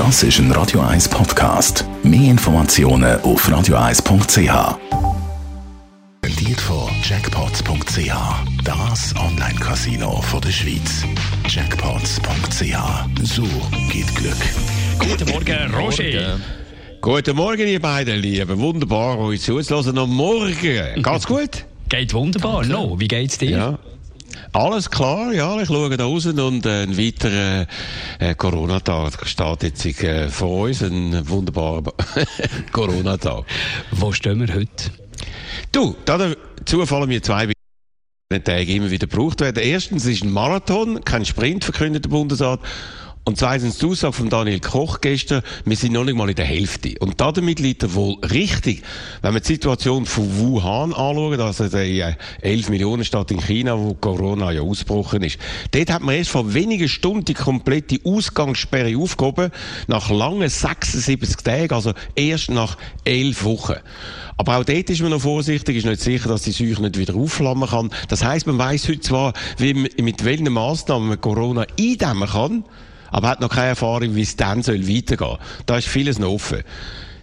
Das ist ein Radio 1 Podcast. Mehr Informationen auf radio1.ch. Präsentiert von Jackpots.ch. Das Online-Casino der Schweiz. Jackpots.ch. So geht Glück. Guten Morgen, Roger. Guten Morgen, ihr beiden Lieben. Wunderbar, euch zuzuhören. Am Morgen. Geht's gut? Geht wunderbar. No, wie geht's dir? Ja. Alles klar, ja, ich schaue da raus und äh, ein weiterer äh, Corona-Tag steht jetzt äh, vor uns, ein wunderbarer Corona-Tag. Wo stehen wir heute? Du, dazu fallen mir zwei Tage immer wieder gebraucht werden. Erstens ist ein Marathon, kein Sprint, verkündet der Bundesrat. Und zweitens die Aussage von Daniel Koch gestern, wir sind noch nicht mal in der Hälfte. Und damit liegt er wohl richtig. Wenn wir die Situation von Wuhan anschauen, also die 11 äh, Millionen Stadt in China, wo Corona ja ausgebrochen ist, dort hat man erst vor wenigen Stunden die komplette Ausgangssperre aufgehoben, nach langen 76 Tagen, also erst nach 11 Wochen. Aber auch dort ist man noch vorsichtig, ist nicht sicher, dass die Seuche nicht wieder aufflammen kann. Das heisst, man weiss heute zwar, wie mit welchen Massnahmen man Corona eindämmen kann, aber hat noch keine Erfahrung, wie es dann soll weitergehen. Da ist vieles noch offen.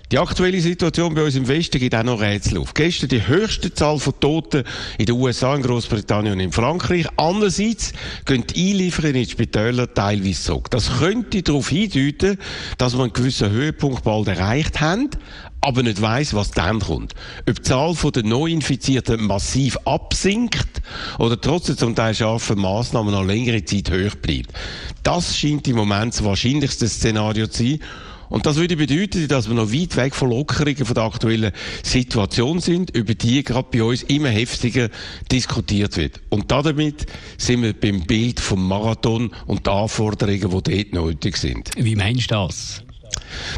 Die aktuelle Situation bei uns im Westen gibt auch noch Rätsel auf. Gestern die höchste Zahl von Toten in den USA, in Großbritannien und in Frankreich. Andererseits gehen die Einlieferungen in die Spitäler teilweise zurück. Das könnte darauf hindeuten, dass wir einen gewissen Höhepunkt bald erreicht haben, aber nicht weiss, was dann kommt. Ob die Zahl der Neuinfizierten massiv absinkt oder trotz der zum Teil scharfen Massnahmen noch längere Zeit hoch bleibt. Das scheint im Moment das wahrscheinlichste Szenario zu sein. Und das würde bedeuten, dass wir noch weit weg von Lockerungen von der aktuellen Situation sind, über die gerade bei uns immer heftiger diskutiert wird. Und damit sind wir beim Bild vom Marathon und den Anforderungen, die dort nötig sind. Wie meinst du das?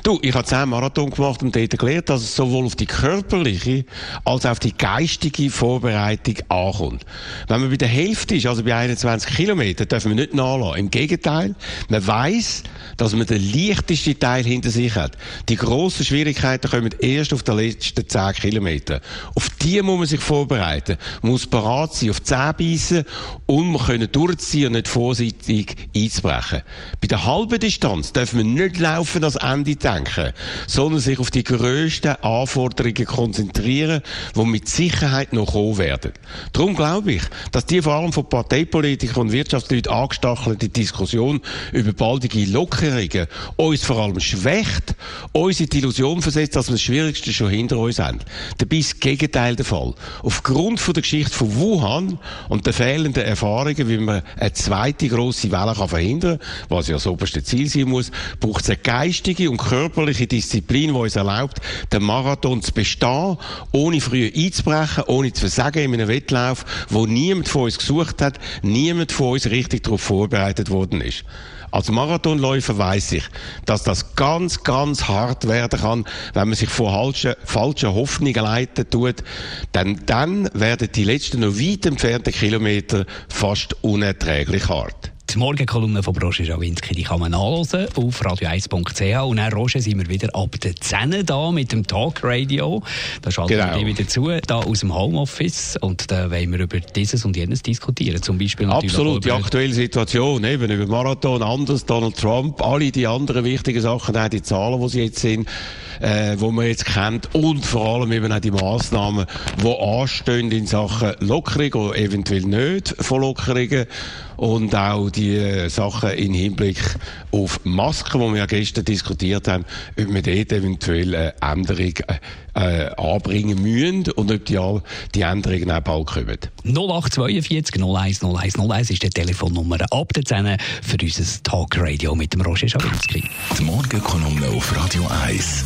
Du, ich habe zehn Marathon gemacht und dort gelernt, dass es sowohl auf die körperliche als auch auf die geistige Vorbereitung ankommt. Wenn man bei der Hälfte ist, also bei 21 Kilometern, dürfen wir nicht nachlassen. Im Gegenteil, man weiß, dass man den leichtesten Teil hinter sich hat. Die grossen Schwierigkeiten kommen erst auf den letzten 10 Kilometern. Auf die muss man sich vorbereiten. Man muss bereit sein, auf die Zähne beißen und man können durchziehen und nicht vorsichtig einzubrechen. Bei der halben Distanz dürfen wir nicht laufen als Ende denken, sondern sich auf die grössten Anforderungen konzentrieren, die mit Sicherheit noch kommen werden. Darum glaube ich, dass die vor allem von Parteipolitikern und Wirtschaftsleuten angestachelte Diskussion über baldige Lockerungen uns vor allem schwächt, uns in die Illusion versetzt, dass wir das Schwierigste schon hinter uns haben. Dabei ist das Gegenteil der Fall. Aufgrund von der Geschichte von Wuhan und der fehlenden Erfahrungen, wie man eine zweite grosse Welle kann verhindern kann, was ja das oberste Ziel sein muss, braucht es eine geistige und körperliche Disziplin, die uns erlaubt, den Marathon zu bestehen, ohne früher einzubrechen, ohne zu versagen in einem Wettlauf, wo niemand von uns gesucht hat, niemand von uns richtig darauf vorbereitet worden ist. Als Marathonläufer weiß ich, dass das ganz, ganz hart werden kann, wenn man sich vor falschen, falschen Hoffnungen leiten tut. Denn dann werden die letzten noch weit entfernten Kilometer fast unerträglich hart. Die Morgenkolumne von Roger Schawinski, die kann man nachlesen auf radio1.ch. Und dann, Roger, sind wir wieder ab der 10 da mit dem Talk Radio. Da schalten genau. wir wieder zu, da aus dem Homeoffice. Und da wollen wir über dieses und jenes diskutieren. Zum Beispiel natürlich Absolut, die aktuelle Situation, eben über Marathon, anders, Donald Trump, alle die anderen wichtigen Sachen, auch die Zahlen, die sie jetzt sind, äh, wo man jetzt kennt. Und vor allem eben auch die Massnahmen, die anstehen in Sachen Lockerung oder eventuell nicht von Lockerungen und auch die äh, Sachen im Hinblick auf Masken, die wir ja gestern diskutiert haben, ob wir dort eventuell eine Änderung äh, äh anbringen müssen und ob die, die Änderungen auch bald kommen. 0842 01 01 01 ist die Telefonnummer ab der 10 für unser Talkradio mit dem Roger Schawinski. Die Morgenkolumne auf Radio 1.